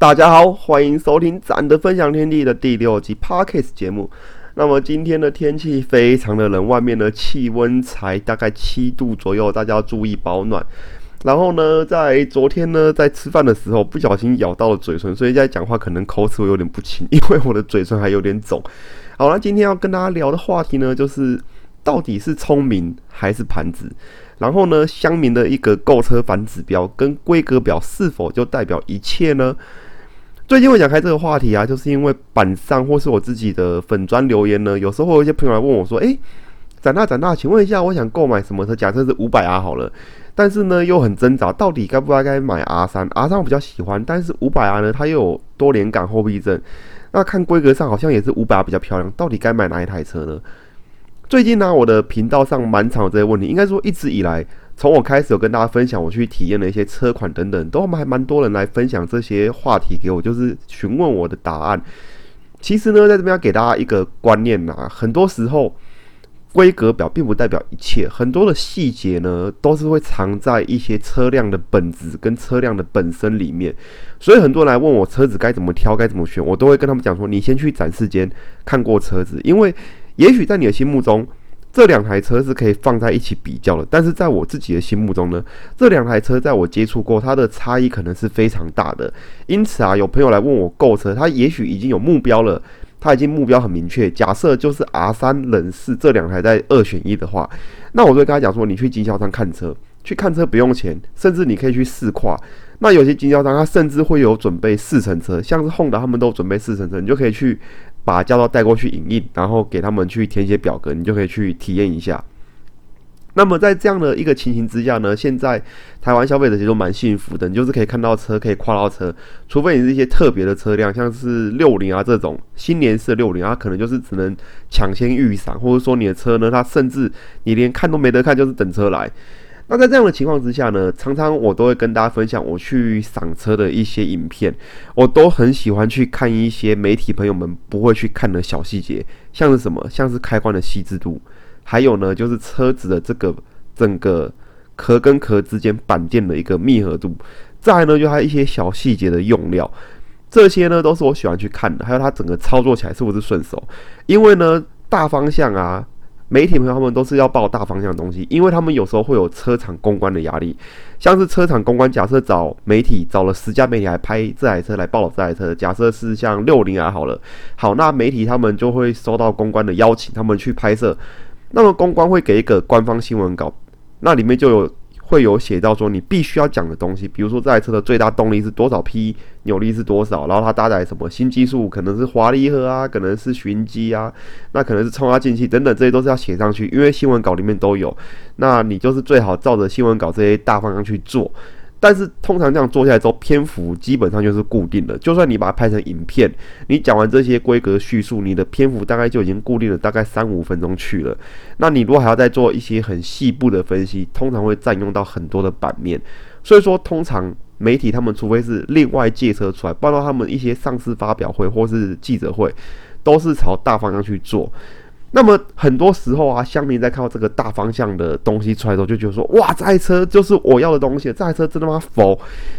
大家好，欢迎收听《咱的分享天地》的第六集 Parkes 节目。那么今天的天气非常的冷，外面的气温才大概七度左右，大家要注意保暖。然后呢，在昨天呢，在吃饭的时候不小心咬到了嘴唇，所以在讲话可能口齿会有点不清，因为我的嘴唇还有点肿。好了，今天要跟大家聊的话题呢，就是到底是聪明还是盘子？然后呢，乡民的一个购车反指标跟规格表是否就代表一切呢？最近会讲开这个话题啊，就是因为板上或是我自己的粉砖留言呢，有时候会有一些朋友来问我说：“诶，长大展大，请问一下，我想购买什么车？假设是五百 R 好了，但是呢又很挣扎，到底该不该该买 R 三？R 三我比较喜欢，但是五百 R 呢，它又有多连杆后避震，那看规格上好像也是五百 R 比较漂亮，到底该买哪一台车呢？最近呢，我的频道上蛮常有这些问题，应该说一直以来。从我开始有跟大家分享我去体验的一些车款等等，都还蛮多人来分享这些话题给我，就是询问我的答案。其实呢，在这边要给大家一个观念呐，很多时候规格表并不代表一切，很多的细节呢都是会藏在一些车辆的本质跟车辆的本身里面。所以很多人来问我车子该怎么挑、该怎么选，我都会跟他们讲说：你先去展示间看过车子，因为也许在你的心目中。这两台车是可以放在一起比较的，但是在我自己的心目中呢，这两台车在我接触过，它的差异可能是非常大的。因此啊，有朋友来问我购车，他也许已经有目标了，他已经目标很明确。假设就是 R 三冷四这两台在二选一的话，那我就跟他讲说，你去经销商看车，去看车不用钱，甚至你可以去试跨。那有些经销商他甚至会有准备试乘车，像是 Honda 他们都准备试乘车，你就可以去。把驾照带过去影印，然后给他们去填写表格，你就可以去体验一下。那么在这样的一个情形之下呢，现在台湾消费者其实都蛮幸福的，你就是可以看到车，可以跨到车，除非你是一些特别的车辆，像是六零啊这种新年式六零啊，可能就是只能抢先预赏，或者说你的车呢，它甚至你连看都没得看，就是等车来。那在这样的情况之下呢，常常我都会跟大家分享我去赏车的一些影片，我都很喜欢去看一些媒体朋友们不会去看的小细节，像是什么，像是开关的细致度，还有呢就是车子的这个整个壳跟壳之间板件的一个密合度，再呢就它一些小细节的用料，这些呢都是我喜欢去看的，还有它整个操作起来是不是顺手，因为呢大方向啊。媒体朋友他们都是要报大方向的东西，因为他们有时候会有车厂公关的压力，像是车厂公关，假设找媒体找了十家媒体来拍这台车来报这台车，假设是像六零啊好了，好，那媒体他们就会收到公关的邀请，他们去拍摄，那么公关会给一个官方新闻稿，那里面就有。会有写到说你必须要讲的东西，比如说这台车的最大动力是多少匹，扭力是多少，然后它搭载什么新技术，可能是滑离合啊，可能是循机啊，那可能是冲压进气等等，这些都是要写上去，因为新闻稿里面都有。那你就是最好照着新闻稿这些大方向去做。但是通常这样做下来之后，篇幅基本上就是固定的。就算你把它拍成影片，你讲完这些规格叙述，你的篇幅大概就已经固定了，大概三五分钟去了。那你如果还要再做一些很细部的分析，通常会占用到很多的版面。所以说，通常媒体他们除非是另外借车出来，包括他们一些上市发表会或是记者会，都是朝大方向去做。那么很多时候啊，乡民在看到这个大方向的东西出来之后，就觉得说：哇，这台车就是我要的东西。这台车真的吗？否，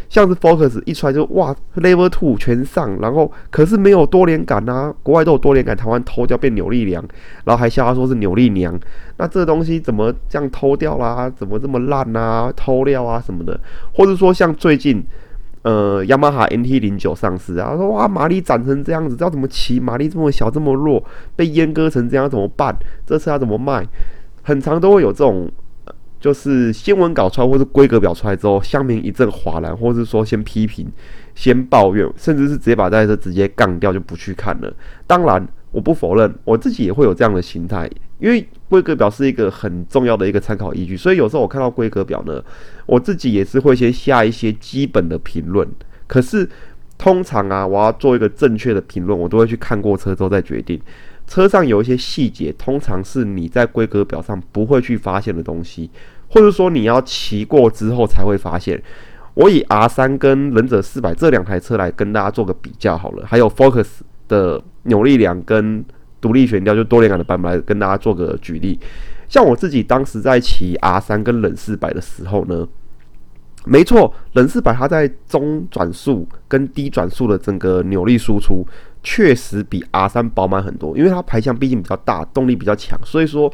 像是 Focus 一出来就哇，Level Two 全上，然后可是没有多连杆啊，国外都有多连杆，台湾偷掉变扭力梁，然后还笑他说是扭力娘。那这东西怎么这样偷掉啦？怎么这么烂啊？偷料啊什么的？或者说像最近。呃，雅马哈 NT 零九上市啊，说哇，马力长成这样子，知道怎么骑？马力这么小，这么弱，被阉割成这样怎么办？这车要怎么卖？很长都会有这种，就是新闻稿出来或者规格表出来之后，乡民一阵哗然，或是说先批评、先抱怨，甚至是直接把这台车直接杠掉，就不去看了。当然。我不否认，我自己也会有这样的心态，因为规格表是一个很重要的一个参考依据，所以有时候我看到规格表呢，我自己也是会先下一些基本的评论。可是通常啊，我要做一个正确的评论，我都会去看过车之后再决定。车上有一些细节，通常是你在规格表上不会去发现的东西，或者说你要骑过之后才会发现。我以 R 三跟忍者四百这两台车来跟大家做个比较好了，还有 Focus。的扭力梁跟独立悬吊就多连杆的版本来跟大家做个举例，像我自己当时在骑 R 三跟冷四百的时候呢，没错，冷四百它在中转速跟低转速的整个扭力输出确实比 R 三饱满很多，因为它排量毕竟比较大，动力比较强，所以说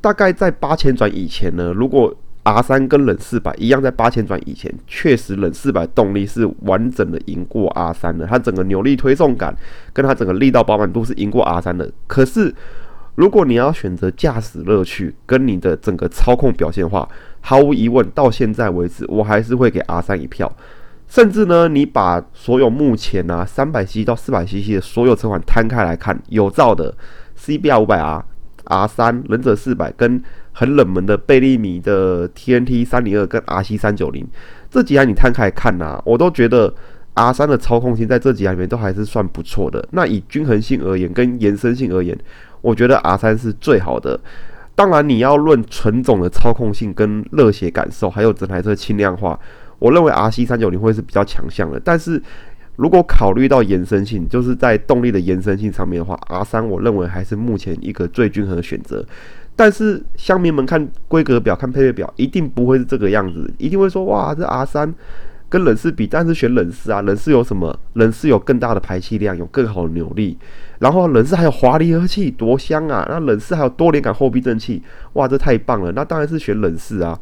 大概在八千转以前呢，如果 R 三跟冷四百一样，在八千转以前，确实冷四百动力是完整的赢过 R 三的，它整个扭力推送感跟它整个力道饱满度是赢过 R 三的。可是，如果你要选择驾驶乐趣跟你的整个操控表现的话，毫无疑问，到现在为止，我还是会给 R 三一票。甚至呢，你把所有目前啊三百 cc 到四百 cc 的所有车款摊开来看，有造的 CBR 五百 R、R 三、忍者四百跟很冷门的贝利米的 TNT 三零二跟 RC 三九零这几台你摊开看呐，我都觉得 R 三的操控性在这几台里面都还是算不错的。那以均衡性而言，跟延伸性而言，我觉得 R 三是最好的。当然，你要论纯种的操控性跟热血感受，还有整台车轻量化，我认为 RC 三九零会是比较强项的。但是如果考虑到延伸性，就是在动力的延伸性上面的话，R 三我认为还是目前一个最均衡的选择。但是乡民们看规格表、看配备表，一定不会是这个样子，一定会说：哇，这 R 三跟冷四比，但是选冷四啊，冷四有什么？冷四有更大的排气量，有更好的扭力，然后冷四还有华离合器，多香啊！那冷四还有多连杆后避震器，哇，这太棒了！那当然是选冷四啊，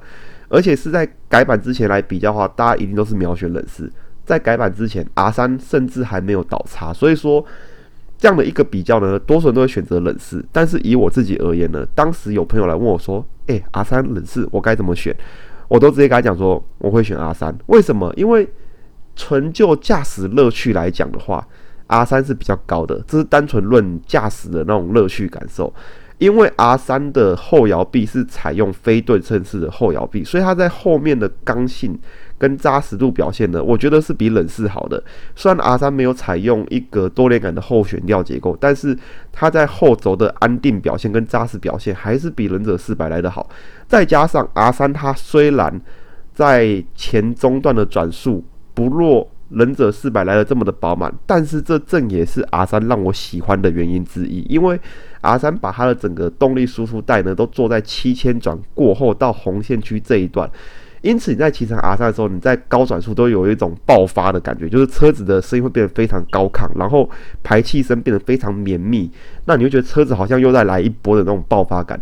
而且是在改版之前来比较的话，大家一定都是秒选冷四。在改版之前，R 三甚至还没有倒叉，所以说。这样的一个比较呢，多数人都会选择冷四。但是以我自己而言呢，当时有朋友来问我说：“诶 r 三冷四我该怎么选？”我都直接跟他讲说：“我会选 R 三。为什么？因为纯就驾驶乐趣来讲的话，R 三是比较高的。这是单纯论驾驶的那种乐趣感受。因为 R 三的后摇臂是采用非对称式的后摇臂，所以它在后面的刚性。跟扎实度表现呢，我觉得是比冷四好的。虽然 R 三没有采用一个多连杆的后悬吊结构，但是它在后轴的安定表现跟扎实表现还是比忍者四百来的好。再加上 R 三，它虽然在前中段的转速不若忍者四百来的这么的饱满，但是这正也是 R 三让我喜欢的原因之一。因为 R 三把它的整个动力输出带呢，都做在七千转过后到红线区这一段。因此，你在骑乘 R 三的时候，你在高转速都有一种爆发的感觉，就是车子的声音会变得非常高亢，然后排气声变得非常绵密，那你会觉得车子好像又在来一波的那种爆发感。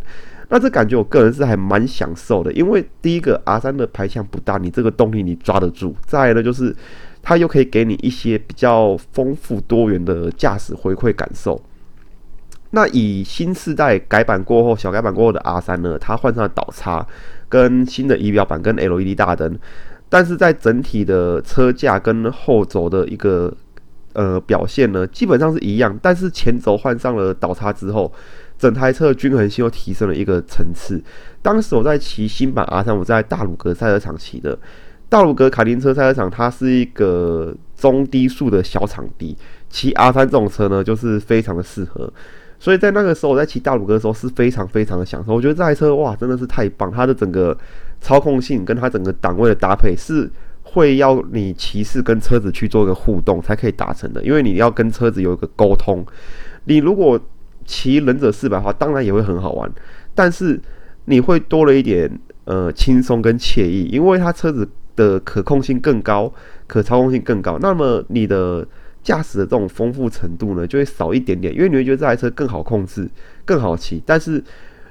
那这感觉我个人是还蛮享受的，因为第一个 R 三的排量不大，你这个动力你抓得住；再来呢，就是它又可以给你一些比较丰富多元的驾驶回馈感受。那以新世代改版过后，小改版过后的 R 三呢，它换上了导叉。跟新的仪表板跟 LED 大灯，但是在整体的车架跟后轴的一个呃表现呢，基本上是一样。但是前轴换上了倒叉之后，整台车的均衡性又提升了一个层次。当时我在骑新版 R 三，我在大鲁阁赛车场骑的。大鲁阁卡丁车赛车场，它是一个中低速的小场地，骑 R 三这种车呢，就是非常的适合。所以在那个时候，我在骑大鲁哥的时候是非常非常的享受。我觉得这台车哇，真的是太棒！它的整个操控性跟它整个档位的搭配是会要你骑士跟车子去做一个互动才可以达成的，因为你要跟车子有一个沟通。你如果骑忍者四百的话，当然也会很好玩，但是你会多了一点呃轻松跟惬意，因为它车子的可控性更高，可操控性更高。那么你的驾驶的这种丰富程度呢，就会少一点点，因为你会觉得这台车更好控制、更好骑。但是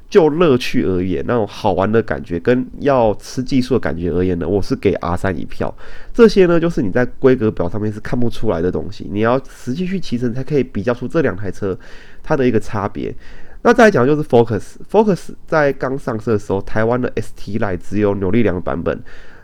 就乐趣而言，那种好玩的感觉跟要吃技术的感觉而言呢，我是给 R 三一票。这些呢，就是你在规格表上面是看不出来的东西，你要实际去骑乘才可以比较出这两台车它的一个差别。那再来讲就是 Focus，Focus 在刚上市的时候，台湾的 ST Line 只有扭力梁版本。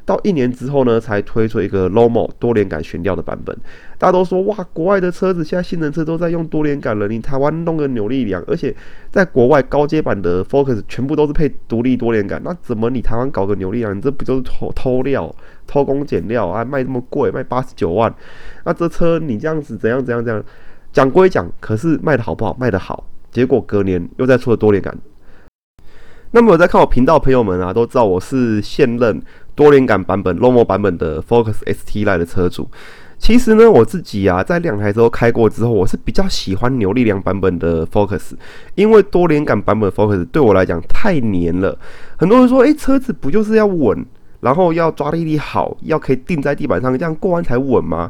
到一年之后呢，才推出一个 Lomo 多连杆悬吊的版本。大家都说哇，国外的车子现在性能车都在用多连杆了，你台湾弄个扭力梁，而且在国外高阶版的 Focus 全部都是配独立多连杆，那怎么你台湾搞个扭力梁？你这不就是偷偷料、偷工减料啊？卖这么贵，卖八十九万，那这车你这样子怎样怎样怎样？讲归讲，可是卖的好不好？卖的好，结果隔年又在出了多连杆。那么我在看我频道朋友们啊，都知道我是现任。多连杆版本、Lomo 版本的 Focus ST Line 的车主，其实呢，我自己啊，在两台车开过之后，我是比较喜欢扭力梁版本的 Focus，因为多连杆版本 Focus 对我来讲太黏了。很多人说，诶，车子不就是要稳，然后要抓地力好，要可以定在地板上，这样过弯才稳吗？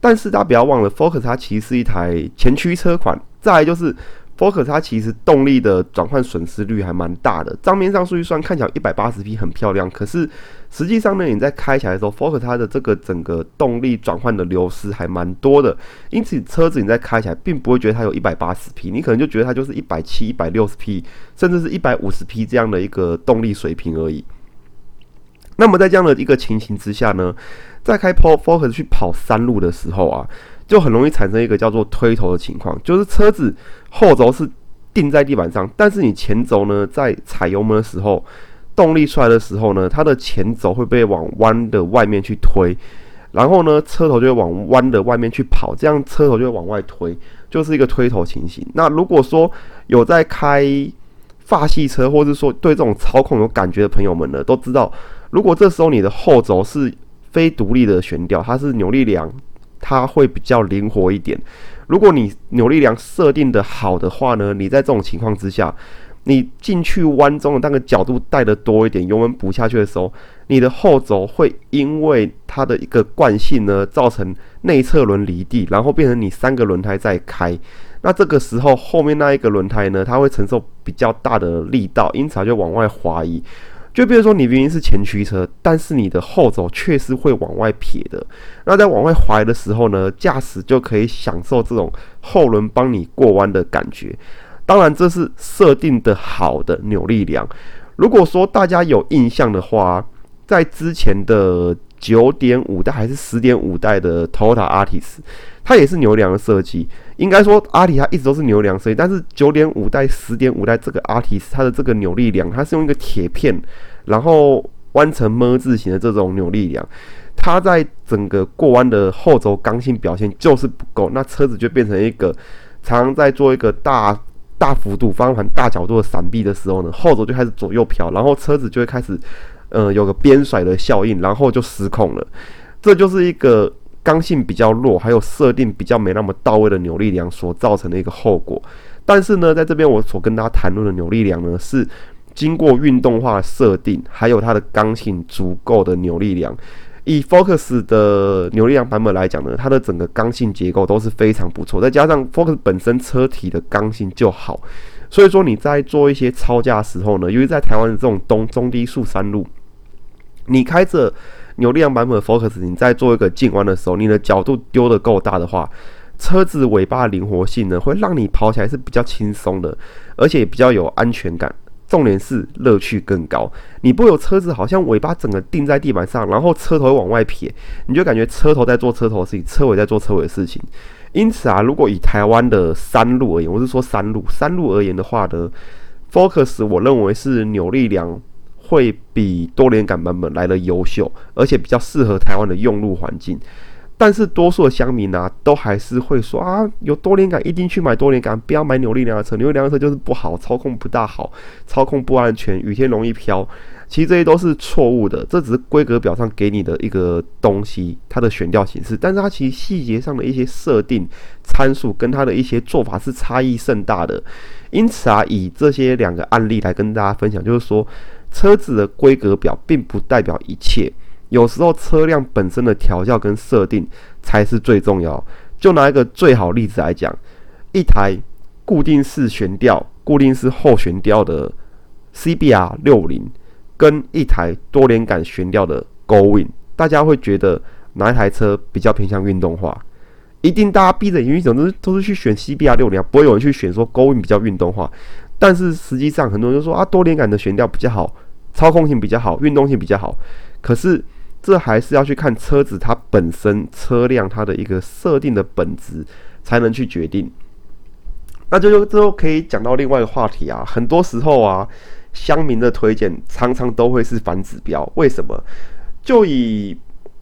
但是大家不要忘了，Focus 它其实是一台前驱车款，再来就是 Focus 它其实动力的转换损失率还蛮大的。账面上数据算看起来一百八十匹很漂亮，可是实际上呢，你在开起来的时候，Focus 它的这个整个动力转换的流失还蛮多的。因此车子你在开起来并不会觉得它有一百八十匹，你可能就觉得它就是一百七、一百六十匹，甚至是一百五十匹这样的一个动力水平而已。那么在这样的一个情形之下呢，在开 Focus 去跑山路的时候啊，就很容易产生一个叫做推头的情况，就是车子后轴是定在地板上，但是你前轴呢在踩油门的时候，动力出来的时候呢，它的前轴会被往弯的外面去推，然后呢车头就会往弯的外面去跑，这样车头就会往外推，就是一个推头情形。那如果说有在开发系车，或者说对这种操控有感觉的朋友们呢，都知道。如果这时候你的后轴是非独立的悬吊，它是扭力梁，它会比较灵活一点。如果你扭力梁设定的好的话呢，你在这种情况之下，你进去弯中的那个角度带的多一点，油门补下去的时候，你的后轴会因为它的一个惯性呢，造成内侧轮离地，然后变成你三个轮胎在开。那这个时候后面那一个轮胎呢，它会承受比较大的力道，因此它就往外滑移。就比如说，你明明是前驱车，但是你的后轴确实会往外撇的。那在往外滑的时候呢，驾驶就可以享受这种后轮帮你过弯的感觉。当然，这是设定的好的扭力梁。如果说大家有印象的话，在之前的九点五代还是十点五代的 Toyota Artis，它也是扭梁的设计。应该说，阿里它一直都是扭梁设计，但是九点五代、十点五代这个阿提斯，它的这个扭力梁，它是用一个铁片，然后弯成么字形的这种扭力梁，它在整个过弯的后轴刚性表现就是不够，那车子就变成一个常在做一个大大幅度方向盘大角度的闪避的时候呢，后轴就开始左右飘，然后车子就会开始，呃，有个边甩的效应，然后就失控了，这就是一个。刚性比较弱，还有设定比较没那么到位的扭力梁所造成的一个后果。但是呢，在这边我所跟大家谈论的扭力梁呢，是经过运动化设定，还有它的刚性足够的扭力梁。以 Focus 的扭力梁版本来讲呢，它的整个刚性结构都是非常不错，再加上 Focus 本身车体的刚性就好，所以说你在做一些超价时候呢，由于在台湾的这种东中低速山路，你开着。扭力梁版本的 Focus，你在做一个进弯的时候，你的角度丢的够大的话，车子尾巴的灵活性呢，会让你跑起来是比较轻松的，而且比较有安全感。重点是乐趣更高。你不有车子好像尾巴整个定在地板上，然后车头往外撇，你就感觉车头在做车头的事情，车尾在做车尾的事情。因此啊，如果以台湾的山路而言，我是说山路，山路而言的话呢，Focus 我认为是扭力梁。会比多连杆版本来的优秀，而且比较适合台湾的用路环境。但是多数的乡民呢，都还是会说啊，有多连杆一定去买多连杆，不要买扭力梁的车。扭力梁的车就是不好，操控不大好，操控不安全，雨天容易飘。其实这些都是错误的，这只是规格表上给你的一个东西，它的悬吊形式，但是它其实细节上的一些设定参数跟它的一些做法是差异甚大的。因此啊，以这些两个案例来跟大家分享，就是说。车子的规格表并不代表一切，有时候车辆本身的调教跟设定才是最重要。就拿一个最好例子来讲，一台固定式悬吊、固定式后悬吊的 CBR 六零，跟一台多连杆悬吊的 Going，大家会觉得哪一台车比较偏向运动化？一定大家闭着眼睛想都是都是去选 CBR 六零，不会有人去选说 Going 比较运动化。但是实际上，很多人就说啊，多连杆的悬吊比较好，操控性比较好，运动性比较好。可是这还是要去看车子它本身车辆它的一个设定的本质，才能去决定。那就之后可以讲到另外一个话题啊，很多时候啊，乡民的推荐常常都会是反指标。为什么？就以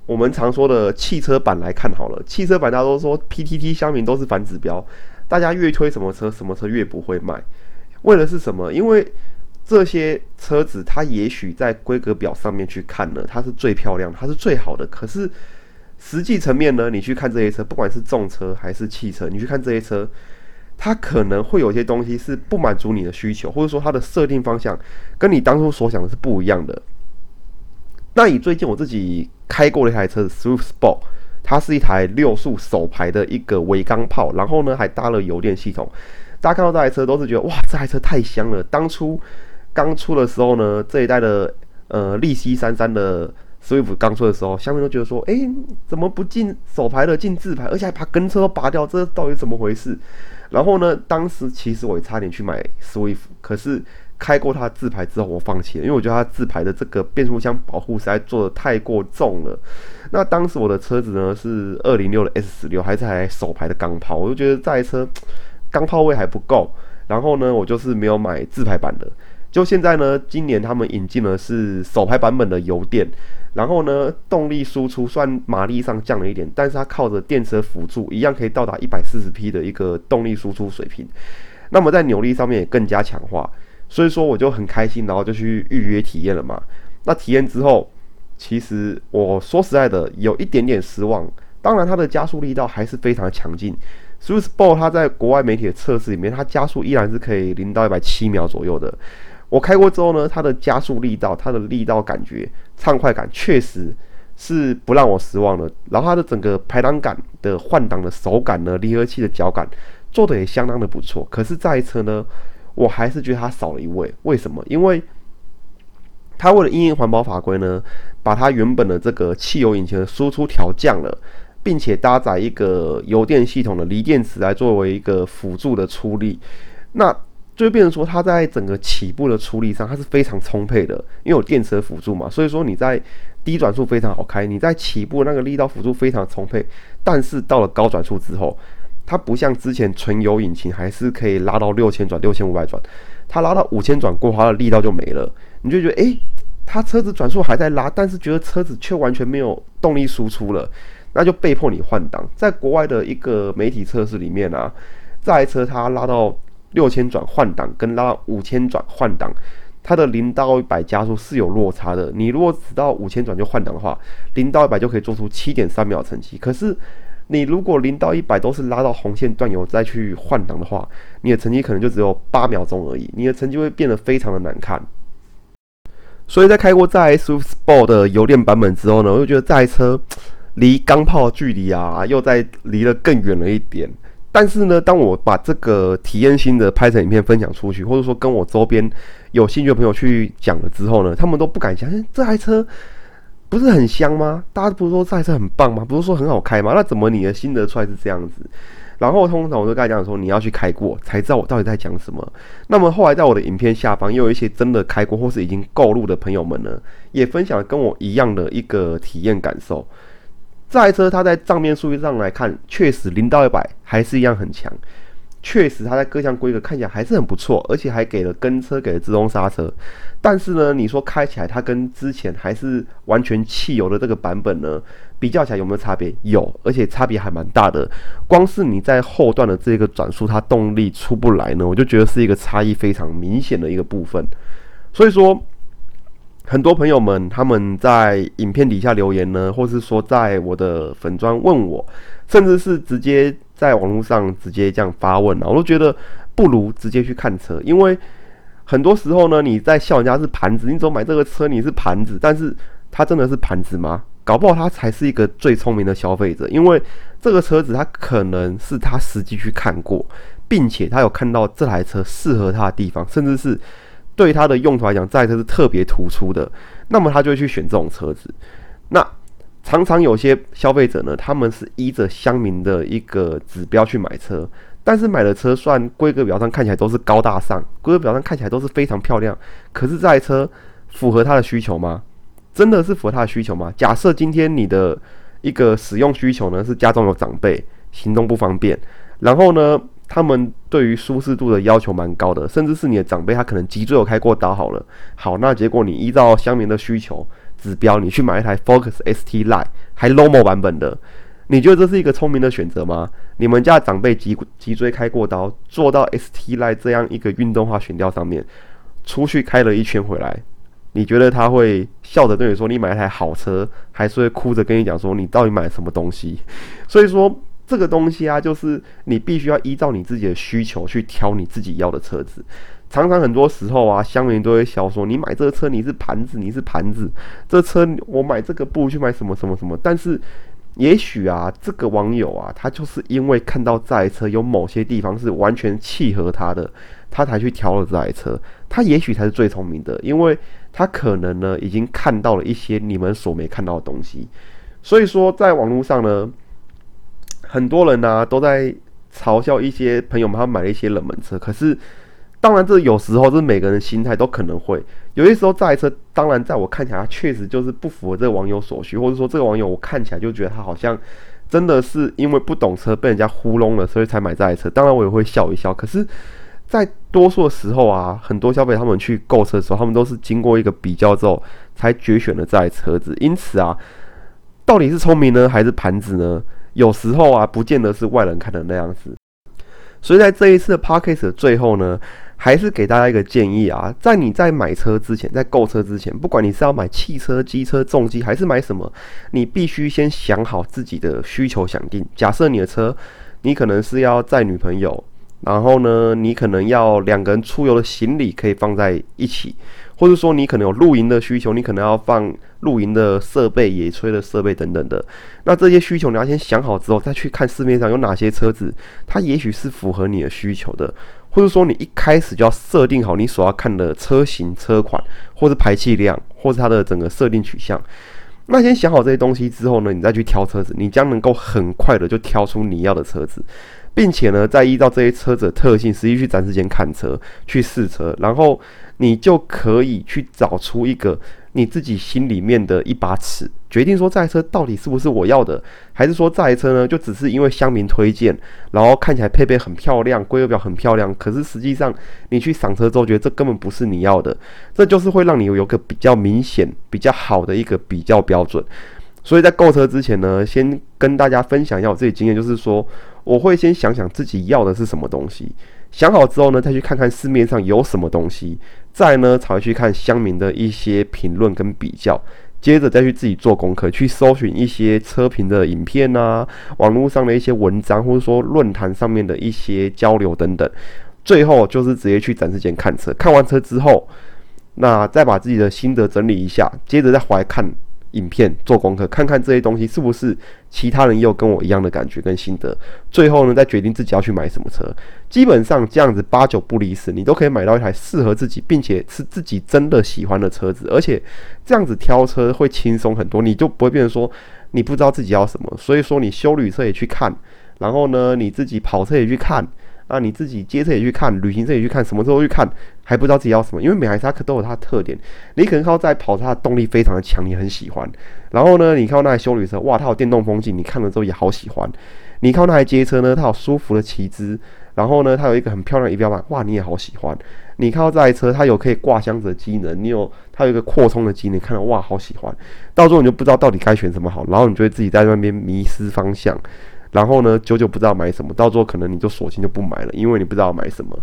我们常说的汽车版来看好了，汽车版大家都说 PTT 乡民都是反指标，大家越推什么车，什么车越不会卖。为的是什么？因为这些车子，它也许在规格表上面去看呢，它是最漂亮，它是最好的。可是实际层面呢，你去看这些车，不管是重车还是汽车，你去看这些车，它可能会有些东西是不满足你的需求，或者说它的设定方向跟你当初所想的是不一样的。那以最近我自己开过的一台车子 Swift Sport，它是一台六速手排的一个微钢炮，然后呢还搭了油电系统。大家看到这台车都是觉得哇，这台车太香了。当初刚出的时候呢，这一代的呃利西三三的 Swift 刚出的时候，下面都觉得说，哎，怎么不进手排的，进自排，而且还把跟车都拔掉，这到底怎么回事？然后呢，当时其实我也差点去买 Swift，可是。开过它自排之后，我放弃了，因为我觉得它自排的这个变速箱保护实在做的太过重了。那当时我的车子呢是二零六的 S 十六，还是台手排的钢炮，我就觉得这台车钢炮位还不够。然后呢，我就是没有买自排版的。就现在呢，今年他们引进的是手排版本的油电，然后呢，动力输出算马力上降了一点，但是它靠着电车辅助，一样可以到达一百四十匹的一个动力输出水平。那么在扭力上面也更加强化。所以说我就很开心，然后就去预约体验了嘛。那体验之后，其实我说实在的，有一点点失望。当然，它的加速力道还是非常强劲。Swiss Ball 它在国外媒体的测试里面，它加速依然是可以零到一百七秒左右的。我开过之后呢，它的加速力道、它的力道感觉、畅快感，确实是不让我失望的。然后它的整个排档杆的换挡的手感呢，离合器的脚感做的也相当的不错。可是这一车呢？我还是觉得它少了一位，为什么？因为它为了应环保法规呢，把它原本的这个汽油引擎的输出调降了，并且搭载一个油电系统的锂电池来作为一个辅助的出力，那就变成说它在整个起步的出力上它是非常充沛的，因为有电池辅助嘛，所以说你在低转速非常好开，你在起步那个力道辅助非常充沛，但是到了高转速之后。它不像之前纯油引擎，还是可以拉到六千转、六千五百转，它拉到五千转过后，它的力道就没了。你就觉得，诶，它车子转速还在拉，但是觉得车子却完全没有动力输出了，那就被迫你换挡。在国外的一个媒体测试里面啊，这台车它拉到六千转换挡，跟拉到五千转换挡，它的零到一百加速是有落差的。你如果只到五千转就换挡的话，零到一百就可以做出七点三秒成绩。可是你如果零到一百都是拉到红线断油再去换挡的话，你的成绩可能就只有八秒钟而已，你的成绩会变得非常的难看。所以在开过在 Swift Sport 的油电版本之后呢，我就觉得这台车离钢炮距离啊又在离得更远了一点。但是呢，当我把这个体验心得拍成影片分享出去，或者说跟我周边有兴趣的朋友去讲了之后呢，他们都不敢相信这台车。不是很香吗？大家不是说这台车很棒吗？不是说很好开吗？那怎么你的心得出来是这样子？然后通常我就跟他讲说，你要去开过才知道我到底在讲什么。那么后来在我的影片下方，又有一些真的开过或是已经购入的朋友们呢，也分享跟我一样的一个体验感受。这台车它在账面数据上来看，确实零到一百还是一样很强。确实，它在各项规格看起来还是很不错，而且还给了跟车，给了自动刹车。但是呢，你说开起来它跟之前还是完全汽油的这个版本呢，比较起来有没有差别？有，而且差别还蛮大的。光是你在后段的这个转速，它动力出不来呢，我就觉得是一个差异非常明显的一个部分。所以说，很多朋友们他们在影片底下留言呢，或是说在我的粉砖问我，甚至是直接。在网络上直接这样发问啊，我都觉得不如直接去看车，因为很多时候呢，你在笑人家是盘子，你总买这个车你是盘子，但是他真的是盘子吗？搞不好他才是一个最聪明的消费者，因为这个车子他可能是他实际去看过，并且他有看到这台车适合他的地方，甚至是对他的用途来讲，这台车是特别突出的，那么他就会去选这种车子。那常常有些消费者呢，他们是依着乡民的一个指标去买车，但是买的车算规格表上看起来都是高大上，规格表上看起来都是非常漂亮，可是这台车符合他的需求吗？真的是符合他的需求吗？假设今天你的一个使用需求呢是家中有长辈，行动不方便，然后呢，他们对于舒适度的要求蛮高的，甚至是你的长辈他可能脊椎有开过刀好了，好，那结果你依照乡民的需求。指标，你去买一台 Focus ST Line 还 Lomo 版本的，你觉得这是一个聪明的选择吗？你们家长辈脊脊椎开过刀，坐到 ST Line 这样一个运动化悬吊上面，出去开了一圈回来，你觉得他会笑着对你说你买一台好车，还是会哭着跟你讲说你到底买什么东西？所以说这个东西啊，就是你必须要依照你自己的需求去挑你自己要的车子。常常很多时候啊，乡民都会笑说：“你买这个车，你是盘子，你是盘子。这车我买这个不如去买什么什么什么。”但是，也许啊，这个网友啊，他就是因为看到这台车有某些地方是完全契合他的，他才去挑了这台车。他也许才是最聪明的，因为他可能呢已经看到了一些你们所没看到的东西。所以说，在网络上呢，很多人呢都在嘲笑一些朋友们，他买了一些冷门车，可是。当然，这有时候这每个人心态都可能会有些时候，这台车当然在我看起来，确实就是不符合这个网友所需，或者说这个网友我看起来就觉得他好像真的是因为不懂车被人家糊弄了，所以才买这台车。当然，我也会笑一笑。可是，在多数的时候啊，很多消费他们去购车的时候，他们都是经过一个比较之后才决选了这台车子。因此啊，到底是聪明呢，还是盘子呢？有时候啊，不见得是外人看的那样子。所以在这一次的 p a r k a s 的最后呢。还是给大家一个建议啊，在你在买车之前，在购车之前，不管你是要买汽车、机车、重机，还是买什么，你必须先想好自己的需求，想定。假设你的车，你可能是要载女朋友，然后呢，你可能要两个人出游的行李可以放在一起。或者说你可能有露营的需求，你可能要放露营的设备、野炊的设备等等的。那这些需求你要先想好之后，再去看市面上有哪些车子，它也许是符合你的需求的。或者说你一开始就要设定好你所要看的车型、车款，或是排气量，或是它的整个设定取向。那先想好这些东西之后呢，你再去挑车子，你将能够很快的就挑出你要的车子。并且呢，再依照这些车子的特性，实际去展示间看车、去试车，然后你就可以去找出一个你自己心里面的一把尺，决定说这台车到底是不是我要的，还是说这台车呢，就只是因为乡民推荐，然后看起来配备很漂亮，规格表很漂亮，可是实际上你去赏车之后，觉得这根本不是你要的，这就是会让你有个比较明显、比较好的一个比较标准。所以在购车之前呢，先跟大家分享一下我自己经验，就是说。我会先想想自己要的是什么东西，想好之后呢，再去看看市面上有什么东西，再呢才会去看乡民的一些评论跟比较，接着再去自己做功课，去搜寻一些车评的影片啊，网络上的一些文章，或者说论坛上面的一些交流等等，最后就是直接去展示间看车，看完车之后，那再把自己的心得整理一下，接着再回来看。影片做功课，看看这些东西是不是其他人也有跟我一样的感觉跟心得。最后呢，再决定自己要去买什么车。基本上这样子八九不离十，你都可以买到一台适合自己，并且是自己真的喜欢的车子。而且这样子挑车会轻松很多，你就不会变成说你不知道自己要什么。所以说你修旅车也去看，然后呢你自己跑车也去看。啊，你自己街车也去看，旅行车也去看，什么时候去看还不知道自己要什么，因为每台车可都有它的特点。你可能靠在跑车的动力非常的强，你很喜欢。然后呢，你看到那台修旅车，哇，它有电动风镜，你看了之后也好喜欢。你看到那台街车呢，它有舒服的骑姿，然后呢，它有一个很漂亮仪表板，哇，你也好喜欢。你看到这台车，它有可以挂箱子的机能，你有它有一个扩充的机能，看到哇，好喜欢。到时候你就不知道到底该选什么好，然后你就会自己在那边迷失方向。然后呢，久久不知道买什么，到时候可能你就索性就不买了，因为你不知道买什么。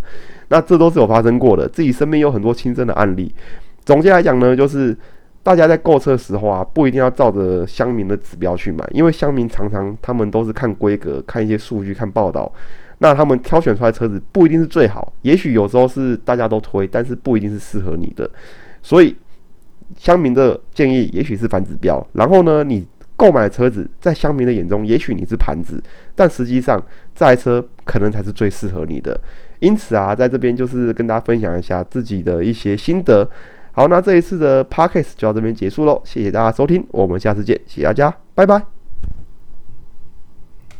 那这都是有发生过的，自己身边有很多亲身的案例。总结来讲呢，就是大家在购车的时候啊，不一定要照着乡民的指标去买，因为乡民常常他们都是看规格、看一些数据、看报道，那他们挑选出来车子不一定是最好，也许有时候是大家都推，但是不一定是适合你的。所以乡民的建议也许是反指标。然后呢，你。购买车子，在乡民的眼中，也许你是盘子，但实际上这台车可能才是最适合你的。因此啊，在这边就是跟大家分享一下自己的一些心得。好，那这一次的 podcast 就到这边结束喽，谢谢大家收听，我们下次见，谢谢大家，拜拜。